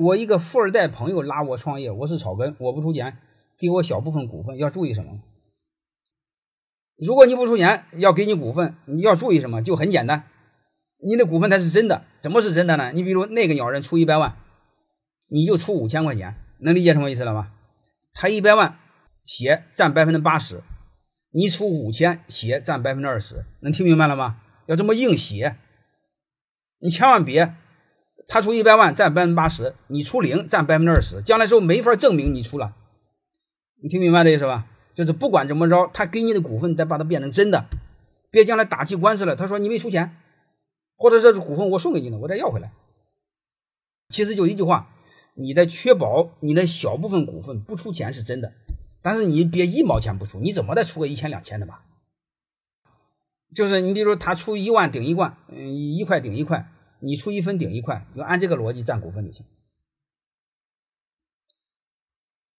我一个富二代朋友拉我创业，我是草根，我不出钱，给我小部分股份，要注意什么？如果你不出钱，要给你股份，你要注意什么？就很简单，你的股份才是真的，怎么是真的呢？你比如那个鸟人出一百万，你就出五千块钱，能理解什么意思了吧？他一百万血占百分之八十，你出五千血占百分之二十，能听明白了吗？要这么硬写，你千万别，他出一百万占百分之八十，你出零占百分之二十，将来时候没法证明你出了，你听明白这意思吧？就是不管怎么着，他给你的股份得把它变成真的，别将来打起官司了，他说你没出钱，或者这是股份我送给你的，我再要回来。其实就一句话，你在确保你的小部分股份不出钱是真的，但是你别一毛钱不出，你怎么得出个一千两千的吧？就是你比如说他出一万顶一万，嗯，一块顶一块，你出一分顶一块，就按这个逻辑占股份就行。